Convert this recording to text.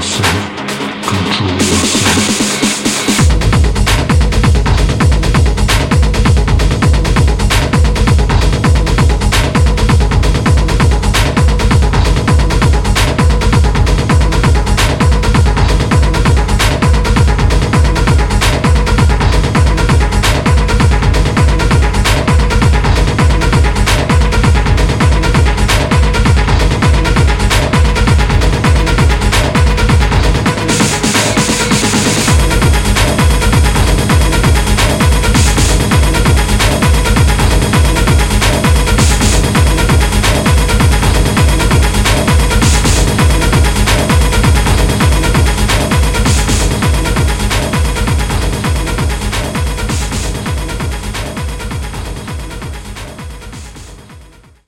yourself, control yourself.